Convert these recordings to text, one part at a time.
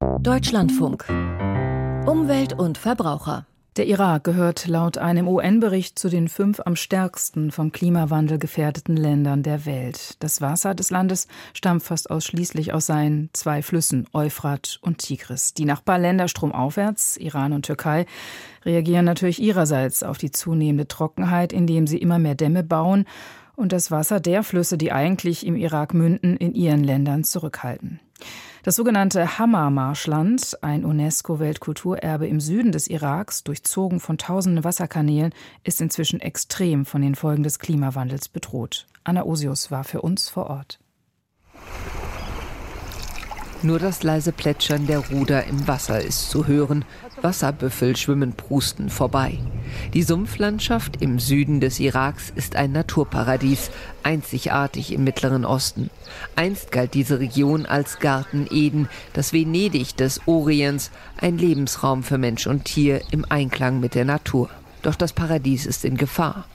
Deutschlandfunk. Umwelt und Verbraucher. Der Irak gehört laut einem UN-Bericht zu den fünf am stärksten vom Klimawandel gefährdeten Ländern der Welt. Das Wasser des Landes stammt fast ausschließlich aus seinen zwei Flüssen Euphrat und Tigris. Die Nachbarländer stromaufwärts, Iran und Türkei, reagieren natürlich ihrerseits auf die zunehmende Trockenheit, indem sie immer mehr Dämme bauen und das Wasser der Flüsse, die eigentlich im Irak münden, in ihren Ländern zurückhalten. Das sogenannte Hammer-Marschland, ein UNESCO-Weltkulturerbe im Süden des Iraks, durchzogen von tausenden Wasserkanälen, ist inzwischen extrem von den Folgen des Klimawandels bedroht. Anna Osius war für uns vor Ort. Nur das leise Plätschern der Ruder im Wasser ist zu hören. Wasserbüffel schwimmen prusten vorbei. Die Sumpflandschaft im Süden des Iraks ist ein Naturparadies, einzigartig im Mittleren Osten. Einst galt diese Region als Garten Eden, das Venedig des Orients, ein Lebensraum für Mensch und Tier im Einklang mit der Natur. Doch das Paradies ist in Gefahr.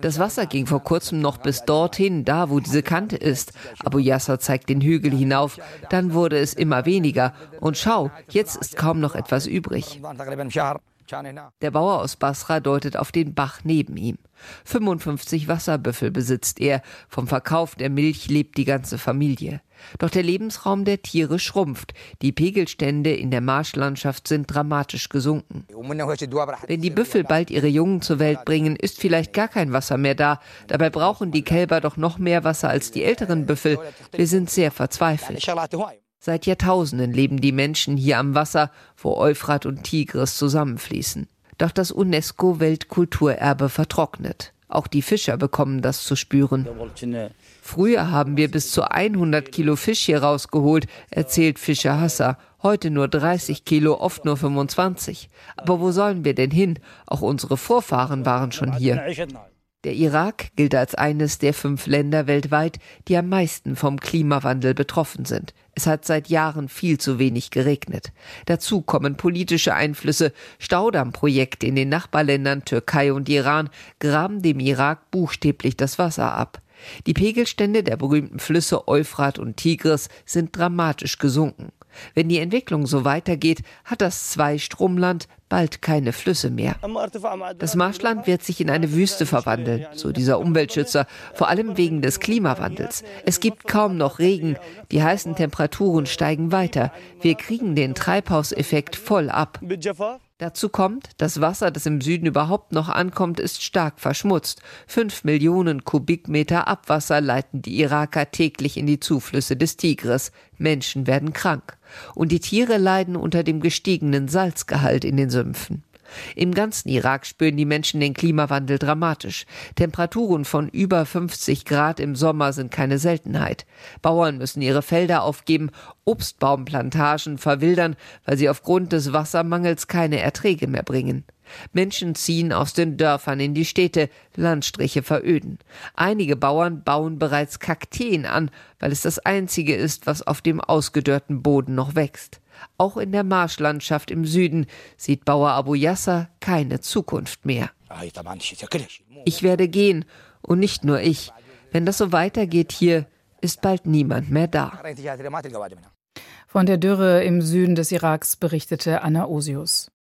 Das Wasser ging vor kurzem noch bis dorthin, da wo diese Kante ist. Abu Yasser zeigt den Hügel hinauf. Dann wurde es immer weniger. Und schau, jetzt ist kaum noch etwas übrig. Der Bauer aus Basra deutet auf den Bach neben ihm. 55 Wasserbüffel besitzt er. Vom Verkauf der Milch lebt die ganze Familie. Doch der Lebensraum der Tiere schrumpft. Die Pegelstände in der Marschlandschaft sind dramatisch gesunken. Wenn die Büffel bald ihre Jungen zur Welt bringen, ist vielleicht gar kein Wasser mehr da. Dabei brauchen die Kälber doch noch mehr Wasser als die älteren Büffel. Wir sind sehr verzweifelt. Seit Jahrtausenden leben die Menschen hier am Wasser, wo Euphrat und Tigris zusammenfließen. Doch das UNESCO-Weltkulturerbe vertrocknet. Auch die Fischer bekommen das zu spüren. Früher haben wir bis zu 100 Kilo Fisch hier rausgeholt, erzählt Fischer Hasser. Heute nur 30 Kilo, oft nur 25. Aber wo sollen wir denn hin? Auch unsere Vorfahren waren schon hier. Der Irak gilt als eines der fünf Länder weltweit, die am meisten vom Klimawandel betroffen sind. Es hat seit Jahren viel zu wenig geregnet. Dazu kommen politische Einflüsse. Staudammprojekte in den Nachbarländern Türkei und Iran graben dem Irak buchstäblich das Wasser ab. Die Pegelstände der berühmten Flüsse Euphrat und Tigris sind dramatisch gesunken. Wenn die Entwicklung so weitergeht, hat das Zweistromland bald keine Flüsse mehr. Das Marschland wird sich in eine Wüste verwandeln, so dieser Umweltschützer, vor allem wegen des Klimawandels. Es gibt kaum noch Regen, die heißen Temperaturen steigen weiter. Wir kriegen den Treibhauseffekt voll ab. Dazu kommt, das Wasser, das im Süden überhaupt noch ankommt, ist stark verschmutzt. Fünf Millionen Kubikmeter Abwasser leiten die Iraker täglich in die Zuflüsse des Tigris. Menschen werden krank. Und die Tiere leiden unter dem gestiegenen Salzgehalt in den Sümpfen. Im ganzen Irak spüren die Menschen den Klimawandel dramatisch. Temperaturen von über 50 Grad im Sommer sind keine Seltenheit. Bauern müssen ihre Felder aufgeben, Obstbaumplantagen verwildern, weil sie aufgrund des Wassermangels keine Erträge mehr bringen. Menschen ziehen aus den Dörfern in die Städte, Landstriche veröden. Einige Bauern bauen bereits Kakteen an, weil es das einzige ist, was auf dem ausgedörrten Boden noch wächst. Auch in der Marschlandschaft im Süden sieht Bauer Abu Yasser keine Zukunft mehr. Ich werde gehen und nicht nur ich. Wenn das so weitergeht hier, ist bald niemand mehr da. Von der Dürre im Süden des Iraks berichtete Anna Osius.